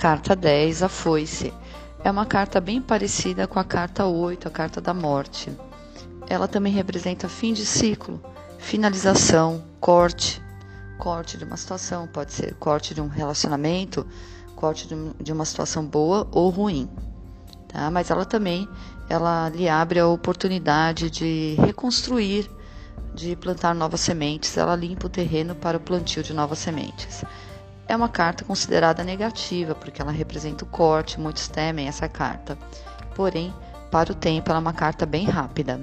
Carta 10, a foice. É uma carta bem parecida com a carta 8, a carta da morte. Ela também representa fim de ciclo, finalização, corte, corte de uma situação, pode ser corte de um relacionamento, corte de uma situação boa ou ruim. Tá? Mas ela também ela lhe abre a oportunidade de reconstruir, de plantar novas sementes, ela limpa o terreno para o plantio de novas sementes. É uma carta considerada negativa, porque ela representa o corte, muitos temem essa carta. Porém, para o tempo, ela é uma carta bem rápida.